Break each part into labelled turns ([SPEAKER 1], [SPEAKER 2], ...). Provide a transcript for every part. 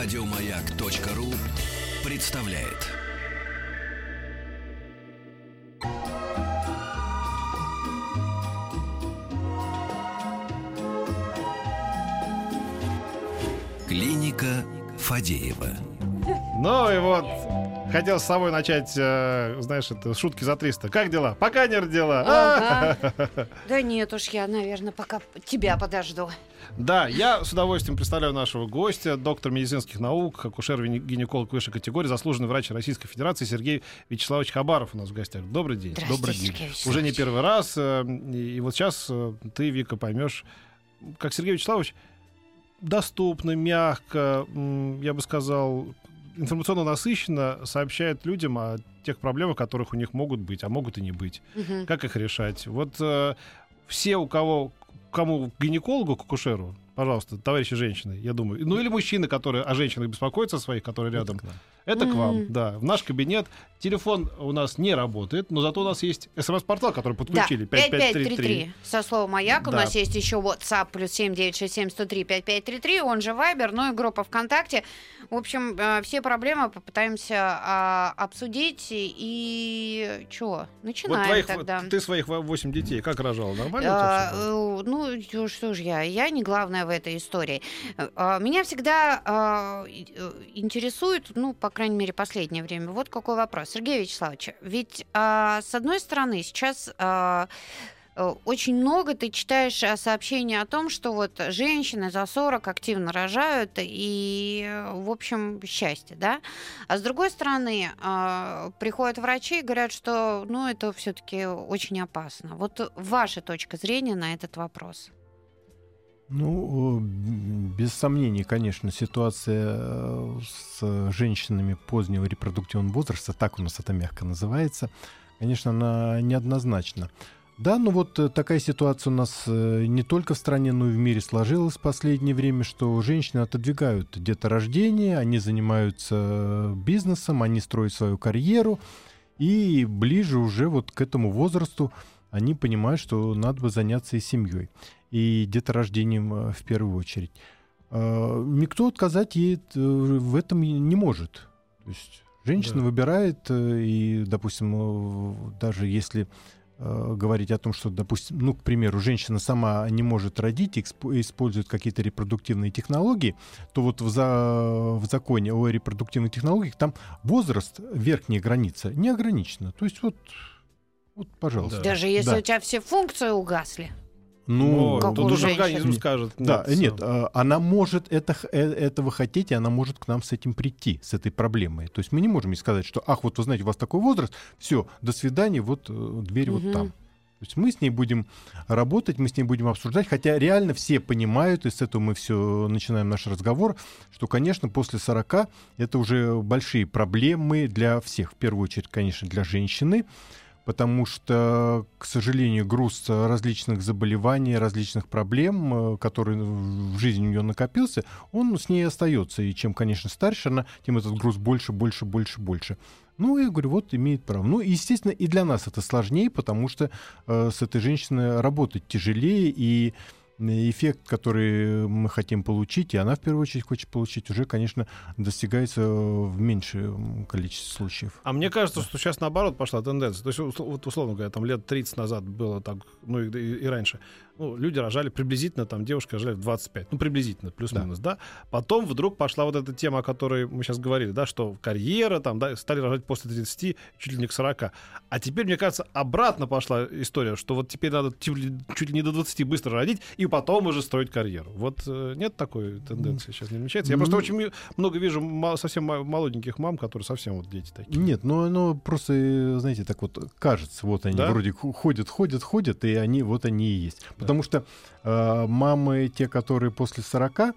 [SPEAKER 1] Радиомаяк.ру представляет. Клиника Фадеева.
[SPEAKER 2] Ну и вот, хотел с собой начать, э, знаешь, это шутки за 300. Как дела? Пока не родила.
[SPEAKER 3] Ага. Да нет уж, я, наверное, пока тебя подожду.
[SPEAKER 2] Да, я с удовольствием представляю нашего гостя, доктор медицинских наук, акушер-гинеколог высшей категории, заслуженный врач Российской Федерации Сергей Вячеславович Хабаров у нас в гостях. Добрый день. Добрый день. Уже не первый раз. э, И вот сейчас э, ты, Вика, поймешь, как Сергей Вячеславович доступно, мягко, я бы сказал, информационно насыщенно сообщает людям о тех проблемах, которых у них могут быть, а могут и не быть.
[SPEAKER 3] Мгм.
[SPEAKER 2] Как их решать? Вот э, все, у кого, кому к гинекологу, к акушеру, пожалуйста, товарищи женщины, я думаю, ну или мужчины, которые о женщинах беспокоятся своих, которые рядом, это к вам,
[SPEAKER 3] Мгм.
[SPEAKER 2] да. В наш кабинет телефон у нас не работает, но зато у нас есть смс-портал, который
[SPEAKER 3] Да,
[SPEAKER 2] подключили, 5533.
[SPEAKER 3] 5533 со словом «Маяк». У
[SPEAKER 2] Да.
[SPEAKER 3] нас есть еще WhatsApp плюс 7967-103-5533. Он же Viber, ну и группа ВКонтакте. В общем, э, все проблемы попытаемся а, обсудить. И что,
[SPEAKER 2] Вот
[SPEAKER 3] начинаем
[SPEAKER 2] твоих,
[SPEAKER 3] тогда.
[SPEAKER 2] ты своих 8 детей как рожал? Нормально? у
[SPEAKER 3] А,
[SPEAKER 2] тебя всё было?
[SPEAKER 3] ну, что ж я, я не главная в этой истории. Э, а, Меня всегда а, э, интересует, ну, по крайней мере, последнее время, вот какой вопрос. Сергей Вячеславович, ведь, а, с одной стороны, сейчас... э, очень много ты читаешь а, сообщений о том, что вот женщины за 40 активно рожают, и, э, в общем, счастье, да? А с другой стороны, приходят врачи и говорят, что, ну, это все-таки очень опасно. Вот ваша точка зрения на этот вопрос.
[SPEAKER 4] Ну, без сомнений, конечно, ситуация э, с женщинами позднего репродуктивного возраста, так у нас это мягко называется, конечно, она неоднозначна. Да, ну вот э, такая ситуация у нас э, не только в стране, но и в мире сложилась в последнее время, что женщины отодвигают деторождение, они занимаются бизнесом, они строят свою карьеру, и ближе уже вот к этому возрасту они понимают, что надо бы заняться и семьей и деторождением э, в первую очередь. Э, Никто отказать ей э, в этом не может. То есть женщина
[SPEAKER 2] Да.
[SPEAKER 4] выбирает, э, и, допустим, даже если говорить о том, что, допустим, ну, к примеру, женщина сама не может родить, эксп- использует какие-то репродуктивные технологии, то вот в, за- в законе о репродуктивных технологиях там возраст, верхняя граница, не ограничена. То есть вот, вот пожалуйста.
[SPEAKER 2] Да.
[SPEAKER 3] Даже если
[SPEAKER 4] Да.
[SPEAKER 3] у тебя все функции угасли.
[SPEAKER 4] Ну,
[SPEAKER 3] как
[SPEAKER 2] тут уже организм скажет.
[SPEAKER 4] да, нет,
[SPEAKER 2] сам.
[SPEAKER 4] а, она может это, э, этого хотеть, и она может к нам с этим прийти, с этой проблемой. То есть мы не можем ей сказать, что, ах, вот вы знаете, у вас такой возраст, все, до свидания, вот э, дверь
[SPEAKER 3] Мгм.
[SPEAKER 4] вот там. То есть мы с ней будем работать, мы с ней будем обсуждать, хотя реально все понимают, и с этого мы все начинаем наш разговор, что, конечно, после 40 это уже большие проблемы для всех. В первую очередь, конечно, для женщины, потому что, к сожалению, груз различных заболеваний, различных проблем, э, которые в жизни у нее накопился, он с ней остается. И чем, конечно, старше она, тем этот груз больше, больше, больше, больше. Ну, я говорю, вот имеет право. Ну, естественно, и для нас это сложнее, потому что э, с этой женщиной работать тяжелее, и эффект, который мы хотим получить, и она в первую очередь хочет получить, уже, конечно, достигается в меньшем количестве случаев.
[SPEAKER 2] А мне кажется, что сейчас наоборот пошла тенденция. То есть, вот, условно говоря, там лет 30 назад было так, ну и- и раньше. Ну, люди рожали приблизительно, там девушки рожали в 25. Ну, приблизительно, плюс-минус, да. Потом вдруг пошла вот эта тема, о которой мы сейчас говорили, да, что карьера, там, да, стали рожать после 30, чуть ли не к 40. А теперь, мне кажется, обратно пошла история, что вот теперь надо чуть ли, чуть ли не до 20 быстро родить, и потом уже строить карьеру. Вот э, нет такой тенденции сейчас не намечается. Я просто
[SPEAKER 4] Ну,
[SPEAKER 2] очень ми- много вижу совсем молоденьких мам, которые совсем вот дети такие.
[SPEAKER 4] Нет, ну оно просто, э, знаете, так вот кажется, вот они
[SPEAKER 2] Да?
[SPEAKER 4] вроде ходят, ходят, ходят, и они вот они и есть. Потому что э, мамы, те, которые после 40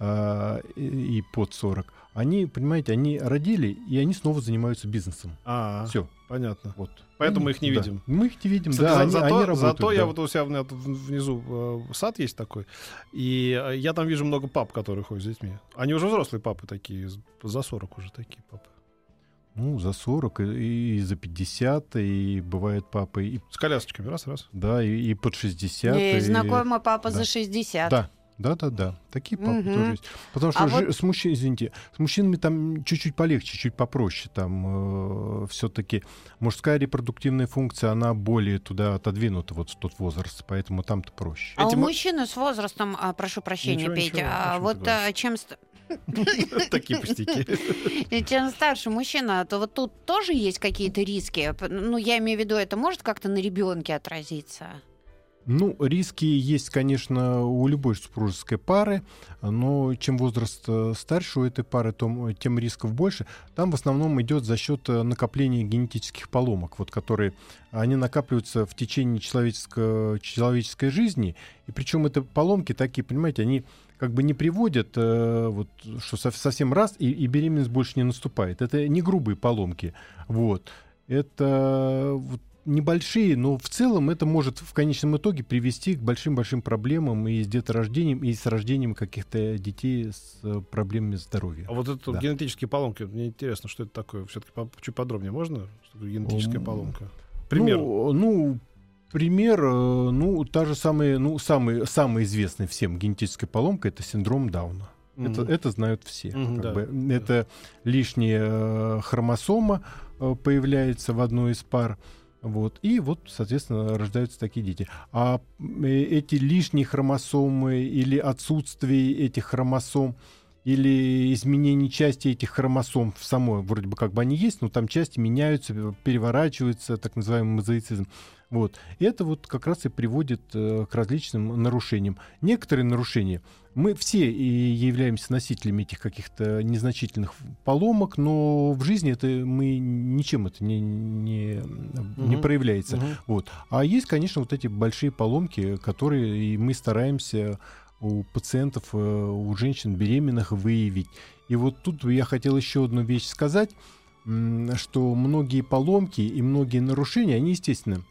[SPEAKER 4] э, и, под 40, они, понимаете, они родили, и они снова занимаются бизнесом.
[SPEAKER 2] А,
[SPEAKER 4] Все,
[SPEAKER 2] понятно.
[SPEAKER 4] вот.
[SPEAKER 2] Поэтому
[SPEAKER 4] Они-
[SPEAKER 2] их не
[SPEAKER 4] да.
[SPEAKER 2] видим.
[SPEAKER 4] Мы их не видим,
[SPEAKER 2] Кстати,
[SPEAKER 4] да,
[SPEAKER 2] за-
[SPEAKER 4] они,
[SPEAKER 2] зато,
[SPEAKER 4] они работают.
[SPEAKER 2] зато я
[SPEAKER 4] да.
[SPEAKER 2] вот у себя внизу э, сад есть такой, и э, я там вижу много пап, которые ходят с детьми. Они уже взрослые папы такие, за 40 уже такие папы.
[SPEAKER 4] Ну, за 40 и, и за 50, и бывает папы, и,
[SPEAKER 2] С колясочками, раз-раз.
[SPEAKER 4] да, и, и под 60.
[SPEAKER 3] И
[SPEAKER 4] и-
[SPEAKER 3] знакомый папа
[SPEAKER 4] да.
[SPEAKER 3] за 60.
[SPEAKER 4] Да, Да-да-да, такие папы
[SPEAKER 3] Мгм.
[SPEAKER 4] тоже есть. Потому что
[SPEAKER 3] А
[SPEAKER 4] жи-
[SPEAKER 3] вот-
[SPEAKER 4] с, мужчин, извините, с мужчинами там чуть-чуть полегче, чуть попроще. Там все-таки мужская репродуктивная функция, она более туда отодвинута, вот в тот возраст, поэтому там-то проще.
[SPEAKER 3] А
[SPEAKER 2] Эти
[SPEAKER 3] у мужчины с возрастом, а, прошу прощения,
[SPEAKER 2] Ничего,
[SPEAKER 3] Петя,
[SPEAKER 2] ничего,
[SPEAKER 3] а вот а, чем,
[SPEAKER 2] Такие пустяки.
[SPEAKER 3] и чем старше мужчина, то вот тут тоже есть какие-то риски. Ну, я имею в виду, это может как-то на ребенке отразиться?
[SPEAKER 4] Ну, риски есть, конечно, у любой супружеской пары, но чем возраст э, старше у этой пары, то, м, тем рисков больше. Там в основном идет за счет э, накопления генетических поломок, вот, которые они накапливаются в течение человеческо- человеческой жизни. И причем это поломки такие, понимаете, они как бы не приводят, э, вот, что сов- совсем раз, и, и беременность больше не наступает. Это не грубые поломки. Вот. Это вот, небольшие, но в целом это может в конечном итоге привести к большим-большим проблемам и с деторождением, и с рождением каких-то детей с э, проблемами здоровья.
[SPEAKER 2] А вот это
[SPEAKER 4] Да.
[SPEAKER 2] генетические поломки, мне интересно, что это такое. Все-таки чуть подробнее можно? Генетическая поломка? Пример.
[SPEAKER 4] Ну, ну, пример, э, ну, та же самая, ну, самый, самый известный всем генетическая поломка это синдром Дауна. Это,
[SPEAKER 2] Мгм.
[SPEAKER 4] это знают все. Как
[SPEAKER 2] да,
[SPEAKER 4] бы.
[SPEAKER 2] да.
[SPEAKER 4] Это лишняя э, хромосома э, появляется в одной из пар. Вот. И вот, соответственно, рождаются такие дети. А эти лишние хромосомы или отсутствие этих хромосом или изменение части этих хромосом в самой, вроде бы как бы они есть, но там части меняются, переворачиваются, так называемый мозаицизм. Вот. И это вот как раз и приводит э, к различным нарушениям. Некоторые нарушения, мы все и являемся носителями этих каких-то незначительных поломок, но в жизни это мы ничем это не, не, не
[SPEAKER 2] Мгм.
[SPEAKER 4] проявляется.
[SPEAKER 2] Мгм.
[SPEAKER 4] Вот. А есть, конечно, вот эти большие поломки, которые и мы стараемся у пациентов, э, у женщин беременных выявить. И вот тут я хотел еще одну вещь сказать, что многие поломки и многие нарушения, они, естественно,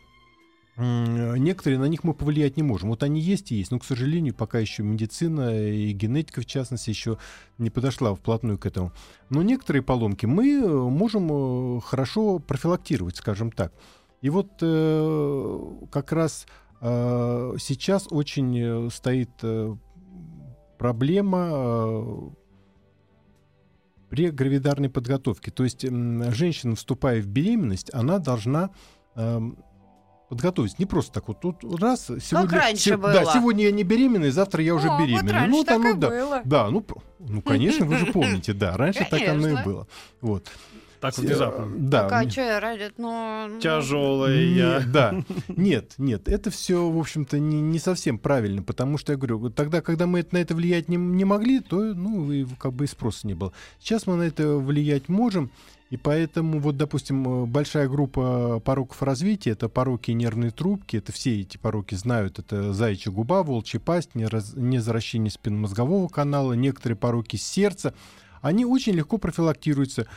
[SPEAKER 4] некоторые на них мы повлиять не можем. Вот они есть и есть, но, к сожалению, пока еще медицина и генетика, в частности, еще не подошла вплотную к этому. Но некоторые поломки мы э, можем э, хорошо профилактировать, скажем так. И вот как раз сейчас очень э, стоит э, проблема э, при гравидарной подготовке. То есть женщина, вступая в беременность, она должна эм, подготовиться. Не просто так вот тут раз сегодня,
[SPEAKER 3] раньше
[SPEAKER 4] се-
[SPEAKER 3] было.
[SPEAKER 4] да, сегодня я не беременная, завтра я уже
[SPEAKER 3] О, вот
[SPEAKER 4] беременна. ну,
[SPEAKER 3] так
[SPEAKER 4] там,
[SPEAKER 3] и
[SPEAKER 4] ну, да,
[SPEAKER 3] было.
[SPEAKER 4] да, ну, ну, конечно, вы же помните, да, раньше так оно и
[SPEAKER 3] Конечно.
[SPEAKER 4] было. Вот.
[SPEAKER 2] Так внезапно.
[SPEAKER 4] Да.
[SPEAKER 3] Так, а что я ради... Ну, ну,
[SPEAKER 2] Тяжелая.
[SPEAKER 4] Нет, да. Нет, нет, это все, в общем-то, не, не совсем правильно, потому что я говорю, тогда, когда мы на это влиять не, не могли, то, ну, и как бы и спроса не было. Сейчас мы на это влиять можем, и поэтому, вот, допустим, э, большая группа пороков развития, это пороки нервной трубки, это все эти пороки знают, это заячья губа, волчья пасть, нераз- незаращение спинномозгового канала, некоторые пороки сердца, они очень легко профилактируются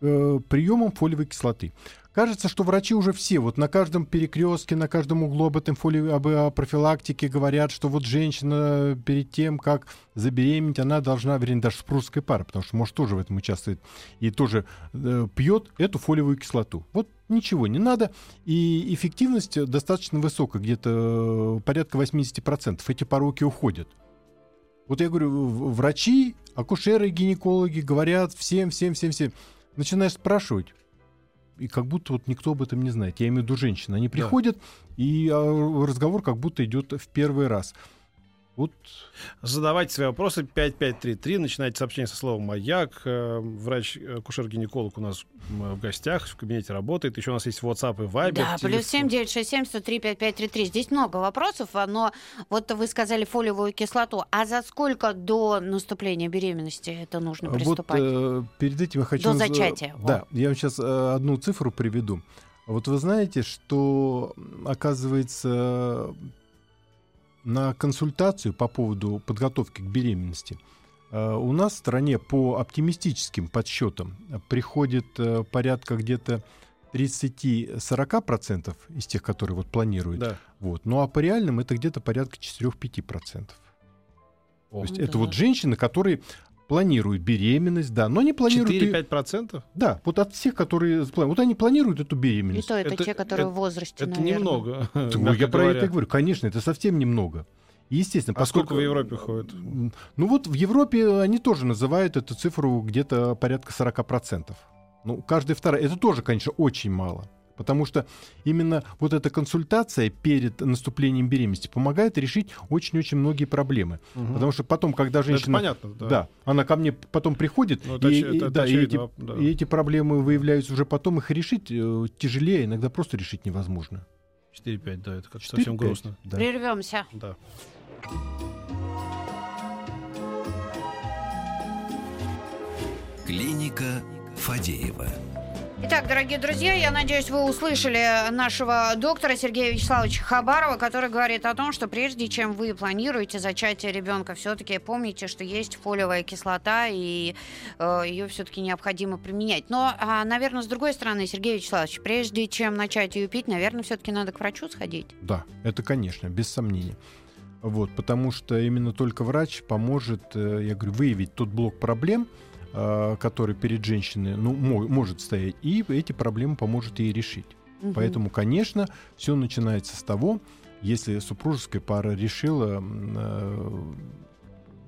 [SPEAKER 4] э, приемом фолиевой кислоты. Кажется, что врачи уже все, вот на каждом перекрестке, на каждом углу об этом фоли... об э, профилактике говорят, что вот женщина перед тем, как забеременеть, она должна, вернее, даже супружеская пара, потому что муж тоже в этом участвует, и тоже э, пьет эту фолиевую кислоту. Вот ничего не надо, и эффективность достаточно высокая, где-то э, порядка 80%. Эти пороки уходят. Вот я говорю, врачи, акушеры, гинекологи говорят всем, всем, всем, всем. Начинаешь спрашивать, и как будто вот никто об этом не знает. Я имею в виду женщин. Они приходят, и а, разговор как будто идет в первый раз. Вот
[SPEAKER 2] Задавайте свои вопросы 5533. Начинайте сообщение со словом «Маяк». Э, Врач-акушер-гинеколог у нас в гостях, в кабинете работает. Еще у нас есть WhatsApp и Viber.
[SPEAKER 3] Да, плюс
[SPEAKER 2] телефон.
[SPEAKER 3] 7 967 103 5533. Здесь много вопросов, а, но вот вы сказали фолиевую кислоту. А за сколько до наступления беременности это нужно
[SPEAKER 4] Вот
[SPEAKER 3] приступать?
[SPEAKER 4] э, перед этим я хочу...
[SPEAKER 3] До
[SPEAKER 4] за-
[SPEAKER 3] зачатия.
[SPEAKER 4] Да, я вам сейчас одну цифру приведу. Вот вы знаете, что, оказывается, на консультацию по поводу подготовки к беременности э, у нас в стране по оптимистическим подсчетам приходит э, порядка где-то 30-40% из тех, которые вот планируют.
[SPEAKER 2] Да.
[SPEAKER 4] Вот. Ну а по реальным это где-то порядка 4-5%. То есть
[SPEAKER 3] Ну
[SPEAKER 4] это
[SPEAKER 3] да.
[SPEAKER 4] вот женщины, которые планируют беременность, да, но они планируют... и-
[SPEAKER 2] 4-5%?
[SPEAKER 4] Да, вот от всех, которые... планируют. Вот они планируют эту
[SPEAKER 3] И
[SPEAKER 4] беременность.
[SPEAKER 3] то это,
[SPEAKER 2] это-
[SPEAKER 3] те, которые
[SPEAKER 2] это-
[SPEAKER 3] в возрасте,
[SPEAKER 2] Это
[SPEAKER 3] наверное.
[SPEAKER 2] немного.
[SPEAKER 4] Ну, я про это и говорю. Конечно, это совсем немного. Естественно,
[SPEAKER 2] А сколько в Европе ходит?
[SPEAKER 4] М, Ну вот в Европе они тоже называют эту цифру где-то порядка 40%. Ну, каждый второй. Это тоже, конечно, очень мало. Потому что именно вот эта консультация перед наступлением беременности помогает решить очень-очень многие проблемы.
[SPEAKER 2] Мгм.
[SPEAKER 4] Потому что потом, когда
[SPEAKER 2] Ну, это
[SPEAKER 4] женщина...
[SPEAKER 2] понятно, да.
[SPEAKER 4] Да, она ко мне потом приходит,
[SPEAKER 2] Ну, это
[SPEAKER 4] и,
[SPEAKER 2] это-
[SPEAKER 4] эти,
[SPEAKER 2] да.
[SPEAKER 4] и эти проблемы выявляются уже потом, их решить э, тяжелее, иногда просто решить невозможно.
[SPEAKER 2] 4-5, да, это как
[SPEAKER 4] 4-5,
[SPEAKER 2] совсем грустно.
[SPEAKER 4] да.
[SPEAKER 3] Прервемся.
[SPEAKER 2] Да.
[SPEAKER 1] Клиника Фадеева.
[SPEAKER 3] Итак, дорогие друзья, я надеюсь, вы услышали нашего доктора Сергея Вячеславовича Хабарова, который говорит о том, что прежде чем вы планируете зачатие ребенка, все-таки помните, что есть фолиевая кислота, и э, ее все-таки необходимо применять. Но, а, наверное, с другой стороны, Сергей Вячеславович, прежде чем начать ее пить, наверное, все-таки надо к врачу сходить.
[SPEAKER 4] Да, это, конечно, без сомнения. Вот, потому что именно только врач поможет, э, я говорю, выявить тот блок проблем, который перед женщиной ну, мо- может стоять, и эти проблемы поможет ей решить.
[SPEAKER 3] Мгм.
[SPEAKER 4] Поэтому, конечно, все начинается с того, если супружеская пара решила э,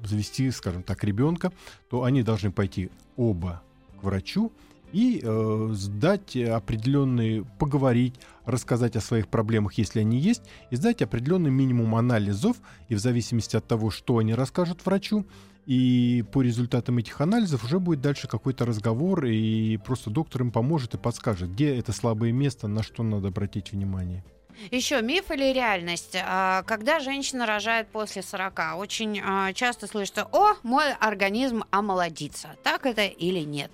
[SPEAKER 4] завести, скажем так, ребенка, то они должны пойти оба к врачу и э, сдать определенные, поговорить, рассказать о своих проблемах, если они есть, и сдать определенный минимум анализов, и в зависимости от того, что они расскажут врачу, и по результатам этих анализов уже будет дальше какой-то разговор, и просто доктор им поможет и подскажет, где это слабое место, на что надо обратить внимание.
[SPEAKER 3] Еще миф или реальность? А, Когда женщина рожает после 40, очень а, часто слышится, о, мой организм омолодится. Так это или нет?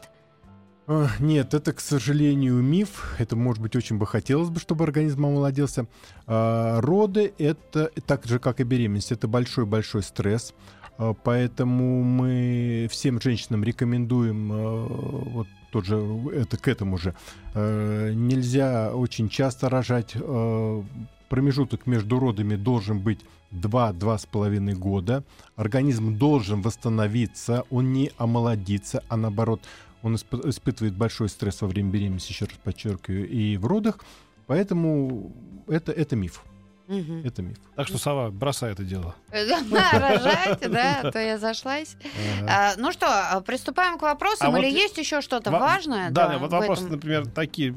[SPEAKER 4] А, Нет, это, к сожалению, миф. Это, может быть, очень бы хотелось бы, чтобы организм омолодился. Роды — это так же, как и беременность, это большой-большой стресс. А, Поэтому мы всем женщинам рекомендуем э, вот тот же, это к этому же. Э, Нельзя очень часто рожать. э, Промежуток между родами должен быть 2-2,5 года. Организм должен восстановиться, он не омолодится, а наоборот, он исп- испытывает большой стресс во время беременности, еще раз подчеркиваю, и в родах. Поэтому это, это миф.
[SPEAKER 3] Мгм.
[SPEAKER 4] Это миф.
[SPEAKER 2] Так что, Сова, бросай это дело.
[SPEAKER 3] Да, рожать, да, а то я зашлась. А, Ну что, а, приступаем к вопросам, или есть еще что-то важное?
[SPEAKER 2] Да, вот вопросы, например, такие.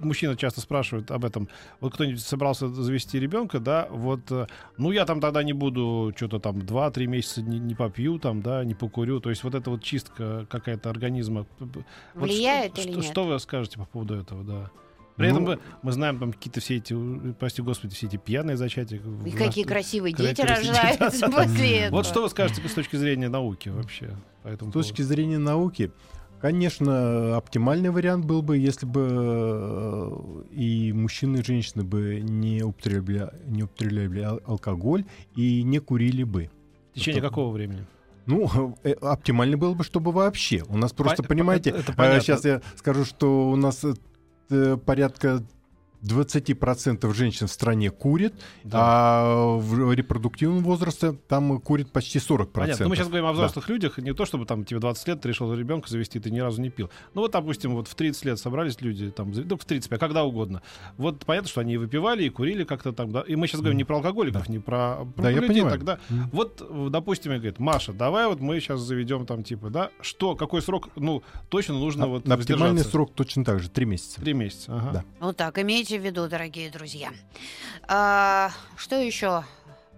[SPEAKER 2] Мужчины часто спрашивают об этом. Вот кто-нибудь собрался завести ребенка, да, вот, э, ну я там тогда не буду что-то там 2-3 месяца не, попью, там, да, не покурю. То есть вот эта вот чистка какая-то организма.
[SPEAKER 3] Влияет или нет?
[SPEAKER 2] что вы скажете по поводу этого, да? При этом
[SPEAKER 4] Ну,
[SPEAKER 2] мы, мы знаем там какие-то все эти, э, прости господи, все эти пьяные зачатия.
[SPEAKER 3] И какие красивые дети рождаются
[SPEAKER 2] да, да,
[SPEAKER 3] после этого.
[SPEAKER 2] Вот что вы скажете с точки зрения науки вообще? По
[SPEAKER 4] С точки зрения науки, конечно, оптимальный вариант был бы, если бы э, и мужчины, и женщины бы не употребляли, не употребляли ал- алкоголь и не курили бы.
[SPEAKER 2] В течение
[SPEAKER 4] это-
[SPEAKER 2] какого времени?
[SPEAKER 4] Ну, э, оптимально было бы, чтобы вообще. У нас просто,
[SPEAKER 2] Пон-
[SPEAKER 4] понимаете,
[SPEAKER 2] это- это понятно.
[SPEAKER 4] сейчас я скажу, что у нас э, порядка 20% женщин в стране курит,
[SPEAKER 2] Да.
[SPEAKER 4] а в репродуктивном возрасте там курит почти 40%.
[SPEAKER 2] Понятно. Ну, мы сейчас говорим о
[SPEAKER 4] Да.
[SPEAKER 2] взрослых людях, не то чтобы там тебе 20 лет, ты решил ребенка завести, ты ни разу не пил. Ну вот, допустим, вот в 30 лет собрались люди, там, ну, в 35, когда угодно. Вот понятно, что они и выпивали, и курили как-то там, да. И мы сейчас говорим не про алкоголиков, не про, про
[SPEAKER 4] Да, я
[SPEAKER 2] людей
[SPEAKER 4] понимаю.
[SPEAKER 2] тогда.
[SPEAKER 4] Мгм.
[SPEAKER 2] Вот, допустим, я говорит, Маша, давай вот мы сейчас заведем там, типа, да, что, какой срок, ну, точно нужно вот
[SPEAKER 4] На оптимальный срок точно так же, 3 месяца.
[SPEAKER 2] Три месяца, ага.
[SPEAKER 4] Да.
[SPEAKER 3] Вот так, имейте в виду, дорогие друзья. А, что еще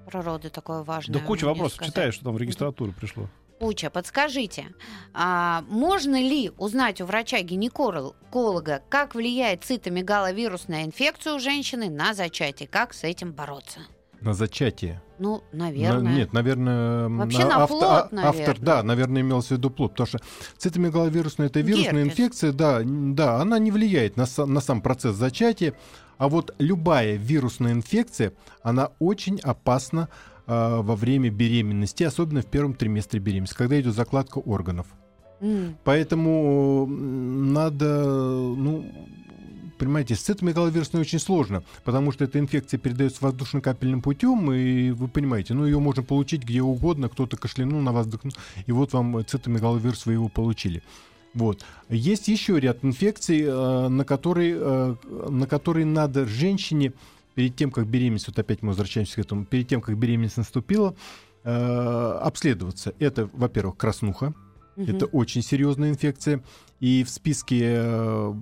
[SPEAKER 3] про роды такое важное?
[SPEAKER 2] Да куча вопросов
[SPEAKER 3] сказать?
[SPEAKER 2] читаешь, что там в регистратуру пришло.
[SPEAKER 3] Куча. Подскажите, а можно ли узнать у врача-гинеколога, как влияет цитомегаловирусная инфекция у женщины на зачатие? Как с этим бороться?
[SPEAKER 4] На зачатие.
[SPEAKER 3] Ну,
[SPEAKER 4] На-
[SPEAKER 3] наверное.
[SPEAKER 4] нет, наверное...
[SPEAKER 3] Вообще
[SPEAKER 4] м,
[SPEAKER 3] на
[SPEAKER 4] авто-
[SPEAKER 3] плод,
[SPEAKER 4] а-
[SPEAKER 3] наверное.
[SPEAKER 4] Автор, да, наверное, имелся в виду плод, потому что цитомегаловирусная это вирусная
[SPEAKER 3] Герпес.
[SPEAKER 4] инфекция, да, да, она не влияет на, на сам процесс зачатия, а вот любая вирусная инфекция, она очень опасна а, во время беременности, особенно в первом триместре беременности, когда идет закладка органов.
[SPEAKER 3] М,
[SPEAKER 4] Поэтому надо, ну, понимаете, с цитомегаловирусной очень сложно, потому что эта инфекция передается воздушно-капельным путем, и вы понимаете, ну, ее можно получить где угодно, кто-то кашлянул на вас, и вот вам цитомегаловирус, вы его получили. Вот. Есть еще ряд инфекций, э, на которые, э, на которые надо женщине перед тем, как беременность, вот опять мы возвращаемся к этому, перед тем, как беременность наступила, э, обследоваться. Это, во-первых, краснуха,
[SPEAKER 3] Мгм.
[SPEAKER 4] это очень серьезная инфекция. И в списке э,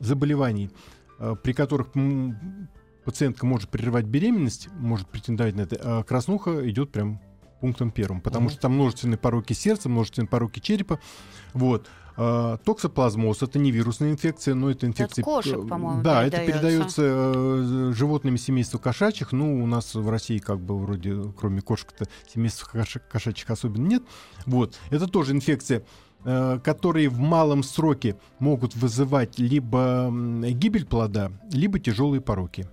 [SPEAKER 4] заболеваний, э, при которых пациентка может прерывать беременность, может претендовать на это, а краснуха идет прям пунктом первым, потому
[SPEAKER 2] Мгм.
[SPEAKER 4] что там множественные пороки сердца, множественные пороки черепа. Вот. А, Токсоплазмоз это не вирусная инфекция, но это инфекция.
[SPEAKER 3] кошек,
[SPEAKER 4] э,
[SPEAKER 3] по-моему,
[SPEAKER 4] Да, это
[SPEAKER 3] передается.
[SPEAKER 4] э, животными семейства кошачьих. Ну, у нас в России как бы вроде, кроме кошек-то, семейств кош- кошачьих особенно нет. Вот. Это тоже инфекция, которые в малом сроке могут вызывать либо гибель плода, либо тяжелые пороки.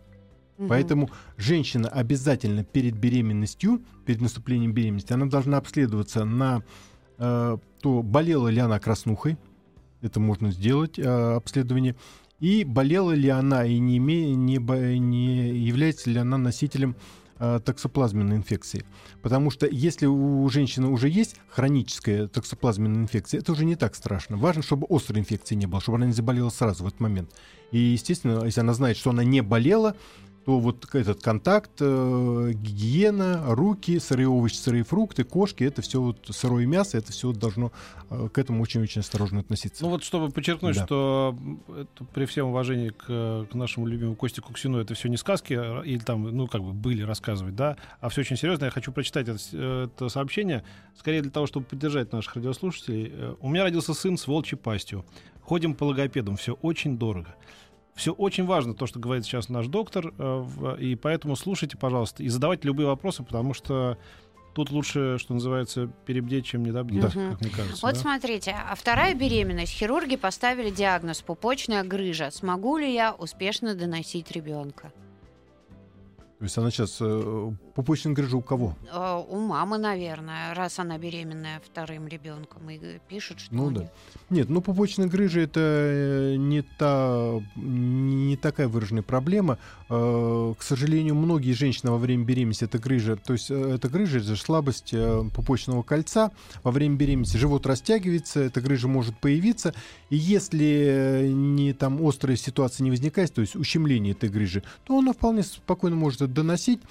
[SPEAKER 3] Мгм.
[SPEAKER 4] Поэтому женщина обязательно перед беременностью, перед наступлением беременности, она должна обследоваться на э, то, болела ли она краснухой, это можно сделать, э, обследование, и болела ли она и не, име- не, не является ли она носителем э, токсоплазменной инфекции. Потому что если у женщины уже есть хроническая токсоплазменная инфекция, это уже не так страшно. Важно, чтобы острой инфекции не было, чтобы она не заболела сразу в этот момент. И, естественно, если она знает, что она не болела, то вот этот контакт, э, гигиена, руки, сырые овощи, сырые фрукты, кошки, это все вот сырое мясо, это все должно э, к этому очень-очень осторожно относиться.
[SPEAKER 2] Ну вот, чтобы подчеркнуть,
[SPEAKER 4] Да.
[SPEAKER 2] что это при всем уважении к, к нашему любимому Косте Куксину, это все не сказки, а, или там, ну, как бы были рассказывать, да, а все очень серьезно. Я хочу прочитать это, э, это сообщение, скорее для того, чтобы поддержать наших радиослушателей. У меня родился сын с волчьей пастью. Ходим по логопедам, все очень дорого. Все очень важно, то, что говорит сейчас наш доктор, э, и поэтому слушайте, пожалуйста, и задавайте любые вопросы, потому что тут лучше, что называется, перебдеть, чем недобдеть,
[SPEAKER 3] Да.
[SPEAKER 2] как мне кажется.
[SPEAKER 3] Вот
[SPEAKER 2] да?
[SPEAKER 3] смотрите, а вторая беременность. Хирурги поставили диагноз пупочная грыжа. Смогу ли я успешно доносить ребенка?
[SPEAKER 4] То есть она сейчас э, пупочная грыжа у кого?
[SPEAKER 3] Э, У мамы, наверное, раз она беременная вторым ребенком. И э, пишут, что
[SPEAKER 4] Ну да.
[SPEAKER 3] них-
[SPEAKER 4] Нет, ну пупочная грыжа это э, не та не такая выраженная проблема. Э, К сожалению, многие женщины во время беременности это грыжа, то есть э, это грыжа, это слабость э, пупочного кольца. Во время беременности живот растягивается, эта грыжа может появиться. И если не там острая ситуация не возникает, то есть ущемление этой грыжи, то она вполне спокойно может это доносить.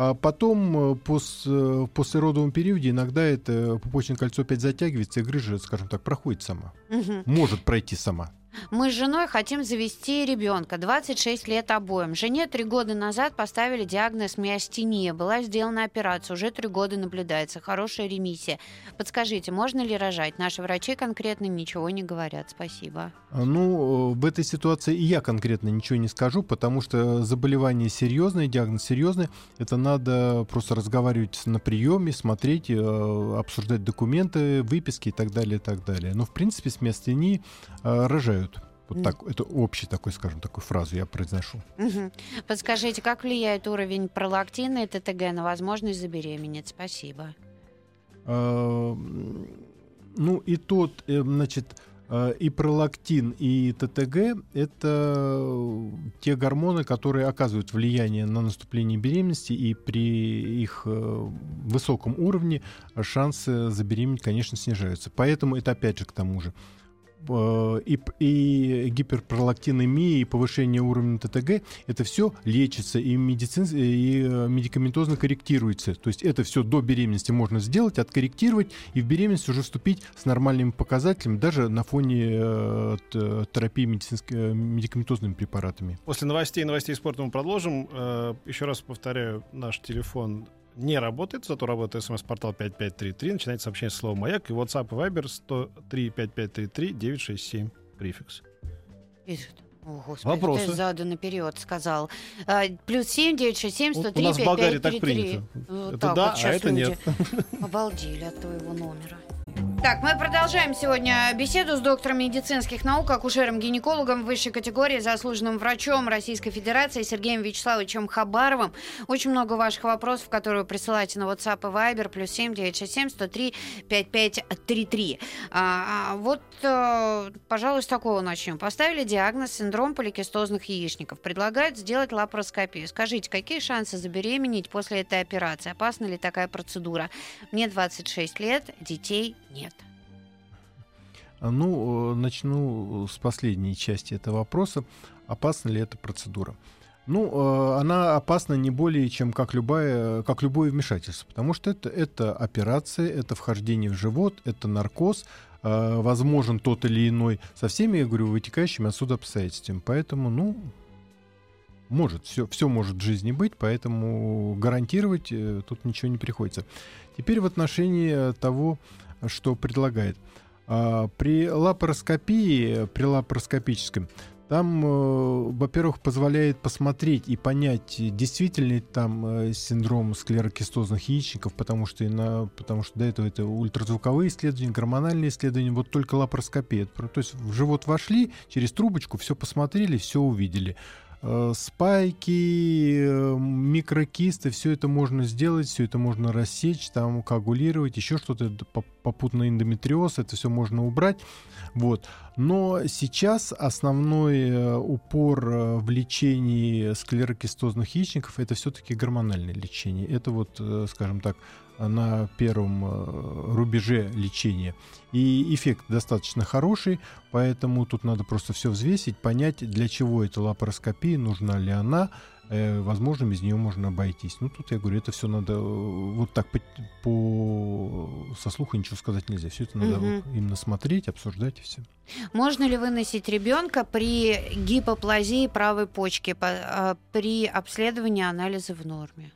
[SPEAKER 4] А потом, пос, в послеродовом периоде, иногда это пупочное кольцо опять затягивается, и грыжа, скажем так, проходит сама.
[SPEAKER 3] Мгм.
[SPEAKER 4] Может пройти сама.
[SPEAKER 3] Мы с женой хотим завести ребенка. 26 лет обоим. Жене три года назад поставили диагноз миостения. Была сделана операция. Уже три года наблюдается. Хорошая ремиссия. Подскажите, можно ли рожать? Наши врачи конкретно ничего не говорят. Спасибо.
[SPEAKER 4] А, Ну, э, в этой ситуации и я конкретно ничего не скажу, потому что заболевание серьезное, диагноз серьезный. Это надо просто разговаривать на приеме, смотреть, э, обсуждать документы, выписки и так далее, и так далее. Но, в принципе, с миостении э, рожают. Вот так, это общий такой, скажем, такую фразу я произношу.
[SPEAKER 3] Мгм. Подскажите, как влияет уровень пролактина и ТТГ на возможность забеременеть? Спасибо.
[SPEAKER 4] А, м, Ну, и тот, э, значит, э, и пролактин, и ТТГ — это те гормоны, которые оказывают влияние на наступление беременности, и при их э, высоком уровне шансы забеременеть, конечно, снижаются. Поэтому это, опять же, к тому же, и, п- и гиперпролактинемия, и повышение уровня ТТГ, это все лечится и, медицин, и э, медикаментозно корректируется. То есть это все до беременности можно сделать, откорректировать, и в беременность уже вступить с нормальными показателями, даже на фоне э, терапии э, медикаментозными препаратами.
[SPEAKER 2] После новостей и новостей спорта мы продолжим. Э, Еще раз повторяю, наш телефон не работает, зато работает смс-портал 5533. Начинайте сообщение с словом «Маяк» и WhatsApp и Viber 103 5533 967 префикс.
[SPEAKER 3] Пишет. О, господи,
[SPEAKER 2] Вопросы?
[SPEAKER 3] ты задан наперед сказал. А, плюс семь девять шесть семь сто три
[SPEAKER 2] нас в Болгарии так принято.
[SPEAKER 3] Вот
[SPEAKER 2] Это да,
[SPEAKER 3] вот
[SPEAKER 2] а это
[SPEAKER 3] люди
[SPEAKER 2] нет.
[SPEAKER 3] Обалдели от твоего номера. Так, мы продолжаем сегодня беседу с доктором медицинских наук, акушером-гинекологом высшей категории, заслуженным врачом Российской Федерации Сергеем Вячеславовичем Хабаровым. Очень много ваших вопросов, которые вы присылаете на WhatsApp и Viber, плюс 7 967 103 5533. А, вот, э, пожалуй, с такого начнем. Поставили диагноз синдром поликистозных яичников. Предлагают сделать лапароскопию. Скажите, какие шансы забеременеть после этой операции? Опасна ли такая процедура? Мне 26 лет, детей нет.
[SPEAKER 4] А, Ну, э, начну с последней части этого вопроса. Опасна ли эта процедура? Ну, э, она опасна не более, чем как, любая, как любое вмешательство, потому что это, это операция, это вхождение в живот, это наркоз, э, возможен тот или иной, со всеми, я говорю, вытекающими отсюда обстоятельствами. Поэтому, ну, может, все, все может в жизни быть, поэтому гарантировать э, тут ничего не приходится. Теперь в отношении того, что предлагает. А, при лапароскопии, при лапароскопическом, там, э, во-первых, позволяет посмотреть и понять, действительно ли там э, синдром склерокистозных яичников, потому что, и на, потому что до этого это ультразвуковые исследования, гормональные исследования, вот только лапароскопия. То есть в живот вошли, через трубочку все посмотрели, все увидели. Э, спайки, э, микрокисты, все это можно сделать, все это можно рассечь, там коагулировать, еще что-то, попутно эндометриоз, это все можно убрать. Вот. Но сейчас основной э, упор в лечении склерокистозных яичников это все-таки гормональное лечение. Это вот, скажем так, на первом э, рубеже лечения. И эффект достаточно хороший, поэтому тут надо просто все взвесить, понять, для чего эта лапароскопия, нужна ли она, э, возможно, без нее можно обойтись. Ну, тут я говорю, это все надо э, вот так по, по со слуха ничего сказать нельзя. Все это надо угу. именно смотреть, обсуждать и все.
[SPEAKER 3] Можно ли выносить ребенка при гипоплазии правой почки, при обследовании анализа в норме?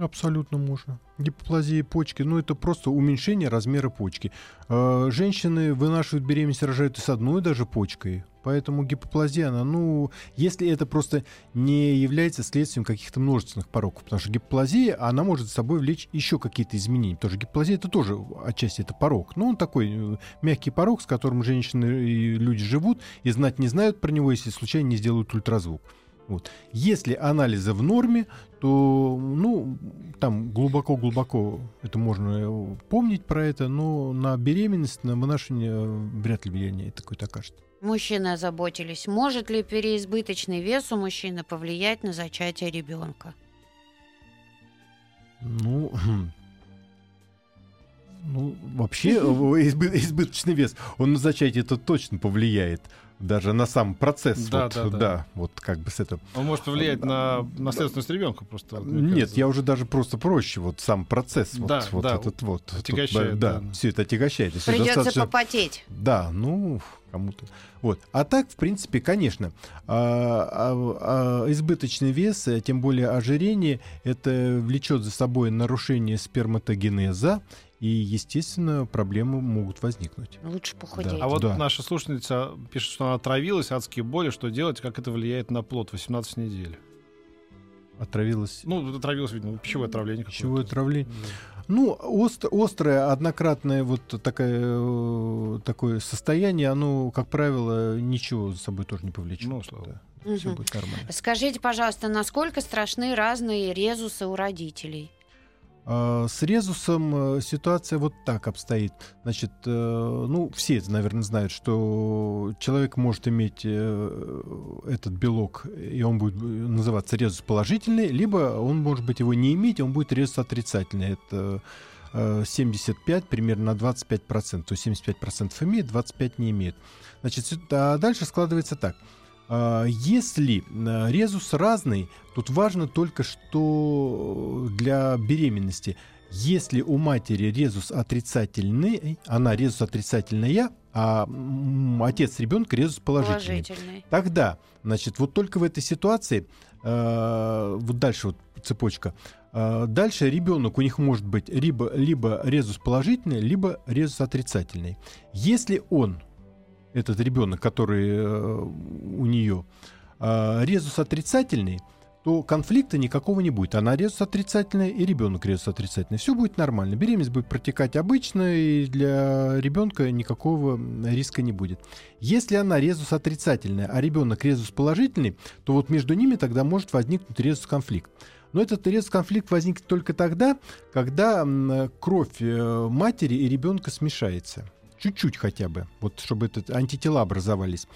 [SPEAKER 4] Абсолютно можно. Гипоплазия почки, ну это просто уменьшение размера почки. Э, женщины вынашивают беременность, рожают и с одной даже почкой. Поэтому гипоплазия, она, ну, если это просто не является следствием каких-то множественных пороков, потому что гипоплазия, она может с собой влечь еще какие-то изменения, потому что гипоплазия это тоже отчасти это порог, но он такой э, мягкий порог, с которым женщины и люди живут и знать не знают про него, если случайно не сделают ультразвук. Вот. Если анализы в норме, то ну, там глубоко-глубоко это можно помнить про это, но на беременность, на вынашивание вряд ли влияние такое-то окажет.
[SPEAKER 3] Мужчины озаботились. Может ли переизбыточный вес у мужчины повлиять на зачатие ребенка?
[SPEAKER 4] Ну, ну, вообще э, избыточный вес, он на зачатие это точно повлияет даже на сам процесс. Да, вот, да, да. да, вот как бы с этого.
[SPEAKER 2] Он может повлиять на наследственность ребенка просто.
[SPEAKER 4] Нет, я уже даже просто проще, вот сам процесс, да, вот, да, вот этот вот.
[SPEAKER 2] Отягощает.
[SPEAKER 4] Тут, да, да, все это отягощает.
[SPEAKER 3] Придется достаточно... попотеть.
[SPEAKER 4] Да, ну, кому-то. Вот. А так, в принципе, конечно, а, а, а, избыточный вес, э, тем более ожирение, это влечет за собой нарушение сперматогенеза, и, естественно, проблемы могут возникнуть.
[SPEAKER 3] Лучше похудеть. Да.
[SPEAKER 2] А вот
[SPEAKER 3] да.
[SPEAKER 2] наша слушательница пишет, что она отравилась, адские боли, что делать, как это влияет на плод 18 недель.
[SPEAKER 4] Отравилась?
[SPEAKER 2] Ну, отравилась, видно, пищевое отравление.
[SPEAKER 4] Пищевое отравление. Да. Ну, ост, острое, однократное вот такое, э, такое состояние, оно, как правило, ничего за собой тоже не повлечет. Ну,
[SPEAKER 3] да. Угу. Все будет нормально. Скажите, пожалуйста, насколько страшны разные резусы у родителей?
[SPEAKER 4] А, с резусом э, ситуация вот так обстоит. Значит, э, ну, все это, наверное, знают, что человек может иметь э, этот белок, и он будет называться резус положительный, либо он может быть его не иметь, он будет резус отрицательный. Это 75 примерно на 25 процентов. То есть 75 процентов имеет, 25 не имеет. Значит, а дальше складывается так – если а, резус разный, тут важно только, что для беременности, если у матери резус отрицательный, она резус отрицательная, а отец ребенка резус положительный, положительный. тогда, значит, вот только в этой ситуации, э, вот дальше вот цепочка, э, дальше ребенок у них может быть либо, либо резус положительный, либо резус отрицательный. Если он этот ребенок, который э, у нее, э, резус отрицательный, то конфликта никакого не будет. Она резус отрицательная, и ребенок резус отрицательный. Все будет нормально. Беременность будет протекать обычно, и для ребенка никакого риска не будет. Если она резус отрицательная, а ребенок резус положительный, то вот между ними тогда может возникнуть резус конфликт. Но этот резус конфликт возникнет только тогда, когда кровь э, матери и ребенка смешается чуть-чуть хотя бы, вот чтобы этот, антитела образовались.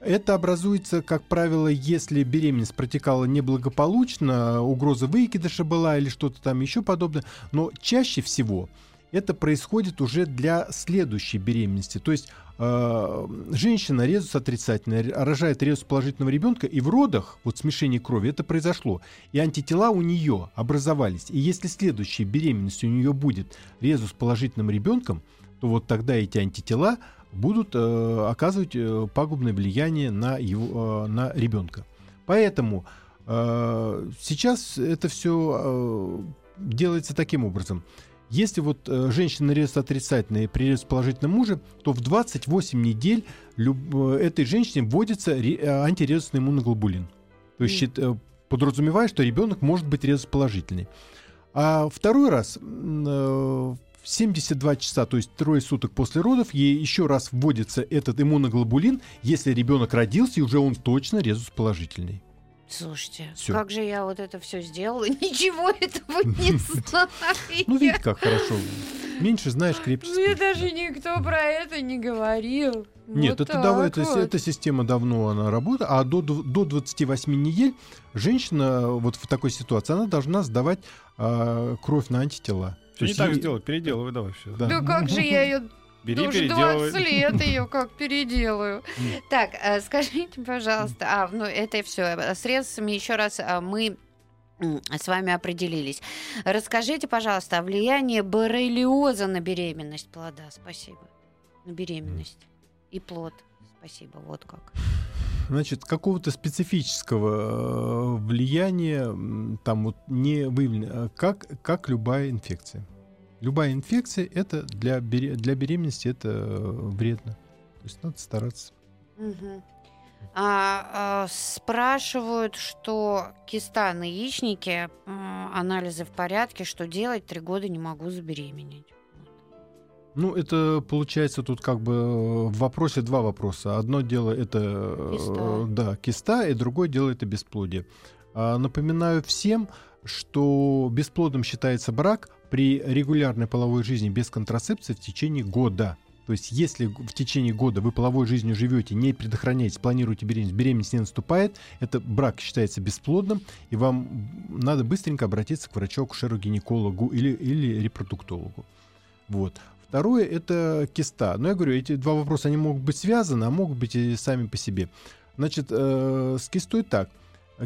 [SPEAKER 4] Это образуется, как правило, если беременность протекала неблагополучно, угроза выкидыша была или что-то там еще подобное. Но чаще всего это происходит уже для следующей беременности. То есть женщина резус отрицательная, рожает резус положительного ребенка, и в родах, вот смешение крови, это произошло. И антитела у нее образовались. И если следующей беременностью у нее будет резус положительным ребенком, то вот тогда эти антитела будут э, оказывать э, пагубное влияние на, его, э, на ребенка. Поэтому э, сейчас это все э, делается таким образом. Если вот э, женщина резус отрицательная при резус положительном муже, то в 28 недель люб, э, этой женщине вводится ре, э, антирезусный иммуноглобулин. То есть mm. подразумевая, что ребенок может быть резус положительный. А второй раз э, 72 часа, то есть трое суток после родов, ей еще раз вводится этот иммуноглобулин, если ребенок родился, и уже он точно резус положительный.
[SPEAKER 3] Слушайте, Всё. как же я вот это все сделала? Ничего этого не знаю.
[SPEAKER 4] Ну, видите, как хорошо. Меньше знаешь, крепче спишь.
[SPEAKER 3] Мне даже никто про это не говорил.
[SPEAKER 4] Нет, вот это, давай, вот. это, эта система давно она работает, а до, до 28 недель женщина вот в такой ситуации, она должна сдавать а, кровь на антитела.
[SPEAKER 2] То не так сделать, переделывай давай все.
[SPEAKER 3] Да. Ну как же я ее Бери, Уже 20 лет ее как переделаю. Так, э, скажите, пожалуйста, а, ну это все. Средствами еще раз а, мы с вами определились. Расскажите, пожалуйста, о влиянии боррелиоза на беременность плода. Спасибо. На беременность и плод. Спасибо. Вот как.
[SPEAKER 4] Значит, какого-то специфического э, влияния там вот не выявлено, как, как любая инфекция любая инфекция это для, для беременности это э, вредно. То есть надо стараться.
[SPEAKER 3] Угу. А, а, спрашивают, что киста на яичнике, анализы в порядке, что делать, три года не могу забеременеть.
[SPEAKER 4] Ну, это получается тут как бы э, в вопросе два вопроса. Одно дело это
[SPEAKER 3] киста.
[SPEAKER 4] да, киста, и другое дело это бесплодие. А, напоминаю всем, что бесплодным считается брак при регулярной половой жизни без контрацепции в течение года. То есть, если в течение года вы половой жизнью живете, не предохраняете, планируете беременность, беременность не наступает, это брак считается бесплодным, и вам надо быстренько обратиться к врачу-акушеру, гинекологу или, или репродуктологу. Вот. Второе – это киста. Но я говорю, эти два вопроса, они могут быть связаны, а могут быть и сами по себе. Значит, э, с кистой так –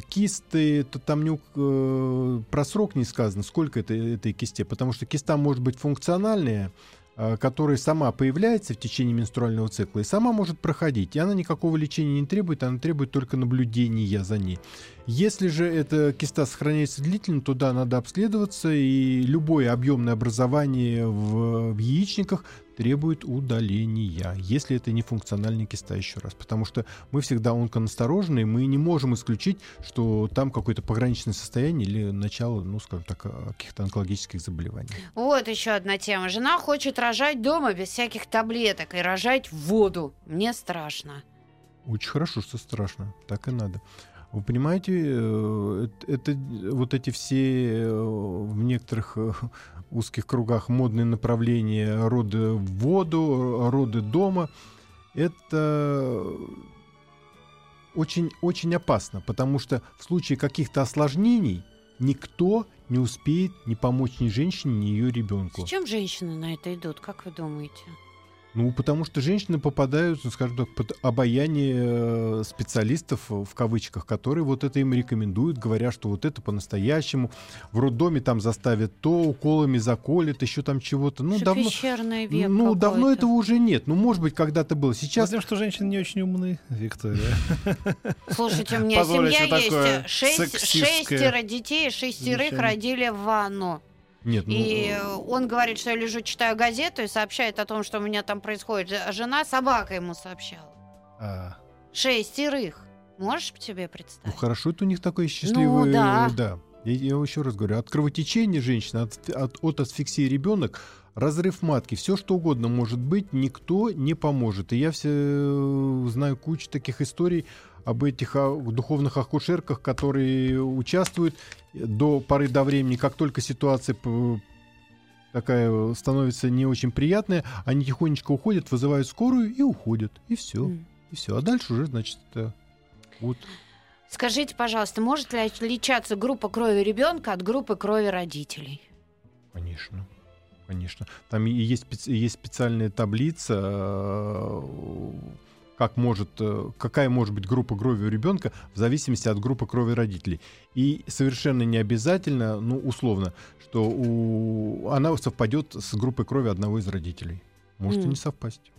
[SPEAKER 4] Кисты, то там не, э, про срок не сказано, сколько это, этой кисте, потому что киста может быть функциональная, э, которая сама появляется в течение менструального цикла и сама может проходить. И она никакого лечения не требует, она требует только наблюдения за ней. Если же эта киста сохраняется длительно, то да, надо обследоваться, и любое объемное образование в, в яичниках требует удаления, если это не функциональная киста еще раз. Потому что мы всегда онконасторожны, мы не можем исключить, что там какое-то пограничное состояние или начало, ну, скажем так, каких-то онкологических заболеваний.
[SPEAKER 3] Вот еще одна тема. Жена хочет рожать дома без всяких таблеток и рожать в воду. Мне страшно.
[SPEAKER 4] Очень хорошо, что страшно. Так и надо. Вы понимаете, э, это, вот эти все э, в некоторых э, узких кругах модные направления роды в воду, роды дома, это очень, очень опасно, потому что в случае каких-то осложнений никто не успеет не помочь ни женщине, ни ее ребенку.
[SPEAKER 3] Зачем женщины на это идут, как вы думаете?
[SPEAKER 4] Ну, потому что женщины попадают, ну, скажем так, под обаяние э, специалистов, в кавычках, которые вот это им рекомендуют, говоря, что вот это по-настоящему. В роддоме там заставят то, уколами заколят, еще там чего-то. Ну, давно, ну давно этого уже нет. Ну, может быть, когда-то было. Сейчас...
[SPEAKER 2] Потому что женщины не очень умны, Виктория.
[SPEAKER 3] Слушайте, у меня семья есть. Шесть, шестеро детей, шестерых родили в ванну.
[SPEAKER 4] Нет, ну...
[SPEAKER 3] И э, он говорит, что я лежу, читаю газету и сообщает о том, что у меня там происходит. А жена собака ему сообщала. А... Шестерых. Можешь себе представить?
[SPEAKER 4] Ну хорошо, это у них такой счастливый...
[SPEAKER 3] Ну, да.
[SPEAKER 4] да. Я, я еще раз говорю, от кровотечения женщины, от, от, от асфиксии ребенок, разрыв матки, все что угодно может быть, никто не поможет. И я все э, знаю кучу таких историй об этих духовных акушерках, которые участвуют до поры до времени, как только ситуация такая становится не очень приятная, они тихонечко уходят, вызывают скорую и уходят. И все. Mm. И все. А дальше уже, значит, это вот.
[SPEAKER 3] Скажите, пожалуйста, может ли отличаться группа крови ребенка от группы крови родителей?
[SPEAKER 4] Конечно. Конечно. Там и есть, есть специальная таблица, э, как может, э, какая может быть группа крови у ребенка в зависимости от группы крови родителей. И совершенно не обязательно, ну, условно, что у... она совпадет с группой крови одного из родителей. Может и
[SPEAKER 3] М.
[SPEAKER 4] не совпасть.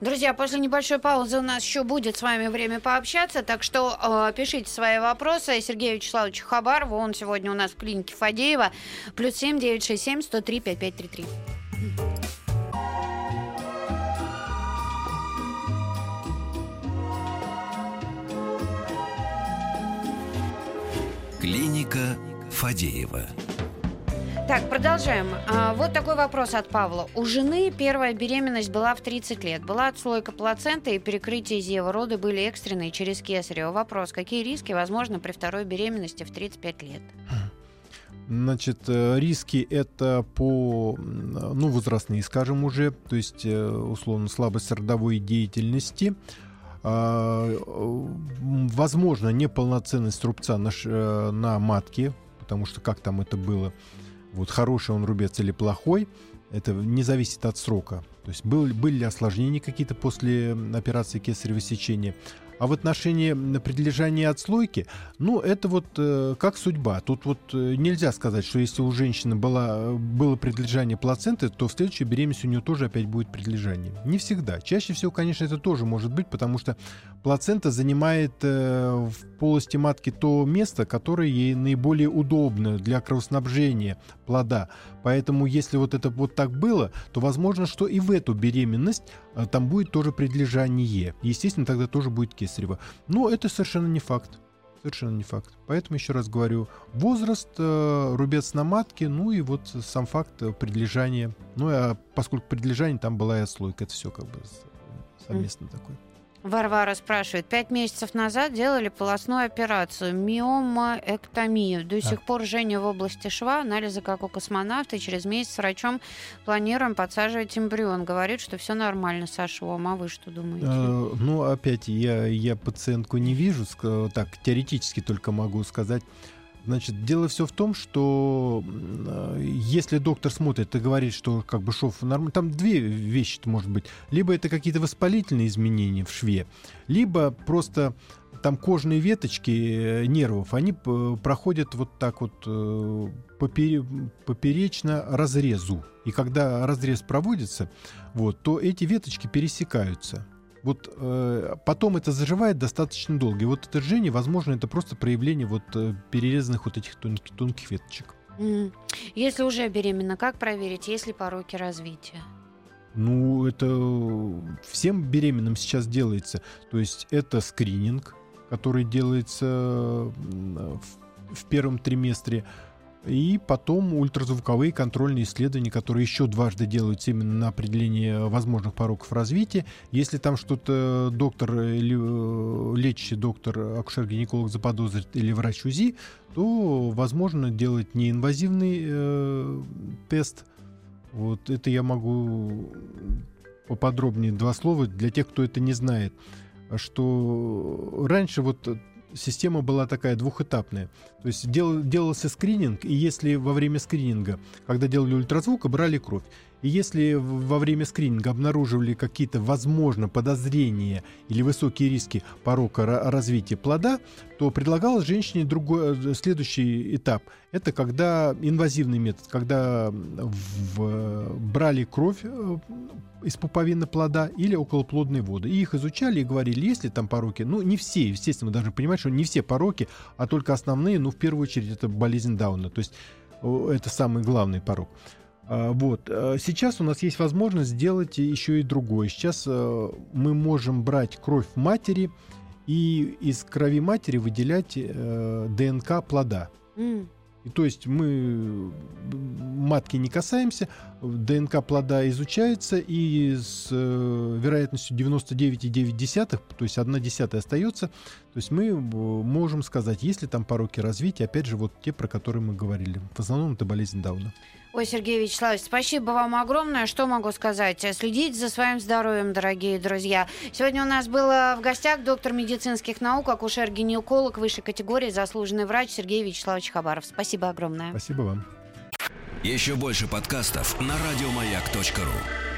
[SPEAKER 3] Друзья, после небольшой паузы у нас еще будет с вами время пообщаться, так что э, пишите свои вопросы Сергею Вячеславовичу Хабарову, он сегодня у нас в клинике Фадеева, плюс семь девять шесть семь сто три пять пять три три.
[SPEAKER 1] Клиника Фадеева.
[SPEAKER 3] Так, продолжаем. А, вот такой вопрос от Павла. У жены первая беременность была в 30 лет. Была отслойка плаценты и перекрытие зева. Роды были экстренные через кесарево. Вопрос, какие риски возможны при второй беременности в 35 лет?
[SPEAKER 4] Значит, э, риски это по, ну, возрастные, скажем уже, то есть, э, условно, слабость родовой деятельности, возможно, неполноценность рубца на, э, на матке, потому что как там это было, вот хороший он рубец или плохой, это не зависит от срока. То есть был, были ли осложнения какие-то после операции кесарево сечения. А в отношении прилежания отслойки, ну, это вот э, как судьба. Тут вот э, нельзя сказать, что если у женщины была, было предлежание плаценты, то в следующей беременности у нее тоже опять будет предлежание. Не всегда. Чаще всего, конечно, это тоже может быть, потому что плацента занимает э, в полости матки то место, которое ей наиболее удобно для кровоснабжения плода. Поэтому, если вот это вот так было, то возможно, что и в эту беременность э, там будет тоже предлежание. Естественно, тогда тоже будет кесарево. Но это совершенно не факт. Совершенно не факт. Поэтому еще раз говорю, возраст, э, рубец на матке, ну и вот сам факт э, предлежания. Ну а поскольку предлежание, там была и отслойка, это все как бы совместно такое.
[SPEAKER 3] Варвара спрашивает. Пять месяцев назад делали полостную операцию, миомоэктомию. До сих пор жжение в области шва, анализы как у космонавта. И через месяц с врачом планируем подсаживать эмбрион. Говорит, что все нормально со швом. А вы что думаете?
[SPEAKER 4] Э, ну, опять, я, я пациентку не вижу, ск- так, теоретически только могу сказать. Значит, дело все в том, что если доктор смотрит и говорит, что как бы шов нормально, там две вещи может быть. Либо это какие-то воспалительные изменения в шве, либо просто там кожные веточки э, нервов, они проходят вот так вот э, попере- поперечно разрезу. И когда разрез проводится, вот, то эти веточки пересекаются. Вот э, потом это заживает достаточно долго. И вот это жжение, возможно, это просто проявление вот э, перерезанных вот этих тонких, тонких веточек.
[SPEAKER 3] Если уже беременна, как проверить, есть ли пороки развития?
[SPEAKER 4] Ну, это всем беременным сейчас делается. То есть это скрининг, который делается м, в, в первом триместре. И потом ультразвуковые контрольные исследования, которые еще дважды делаются именно на определение возможных пороков развития. Если там что-то доктор или э, лечащий доктор, акушер-гинеколог заподозрит или врач УЗИ, то возможно делать неинвазивный э, тест. Вот это я могу поподробнее два слова для тех, кто это не знает. Что раньше вот система была такая двухэтапная. То есть дел, делался скрининг, и если во время скрининга, когда делали ультразвук, брали кровь, и если во время скрининга обнаруживали какие-то, возможно, подозрения или высокие риски порока ра- развития плода, то предлагалось женщине другой, э, следующий этап. Это когда инвазивный метод, когда в- брали кровь э, из пуповины плода или околоплодные воды. И их изучали и говорили, есть ли там пороки. Ну, не все, естественно, мы должны понимать, что не все пороки, а только основные, ну, в первую очередь, это болезнь Дауна. То есть о, это самый главный порок. А, Вот. а, Сейчас у нас есть возможность сделать еще и другое. Сейчас э, мы можем брать кровь матери и из крови матери выделять э, ДНК плода.
[SPEAKER 3] М.
[SPEAKER 4] И то есть мы матки не касаемся, ДНК плода изучается, и с э, вероятностью 99,9, то есть 1 десятая остается, то есть мы э, можем сказать, есть ли там пороки развития, опять же, вот те, про которые мы говорили. В основном это болезнь Дауна.
[SPEAKER 3] Ой, Сергей Вячеславович, спасибо вам огромное. Что могу сказать? Следите за своим здоровьем, дорогие друзья. Сегодня у нас был э, в гостях доктор медицинских наук, акушер-гинеколог высшей категории, заслуженный врач Сергей Вячеславович Хабаров. Спасибо огромное.
[SPEAKER 4] Спасибо вам.
[SPEAKER 1] Еще больше подкастов на радиомаяк.ру.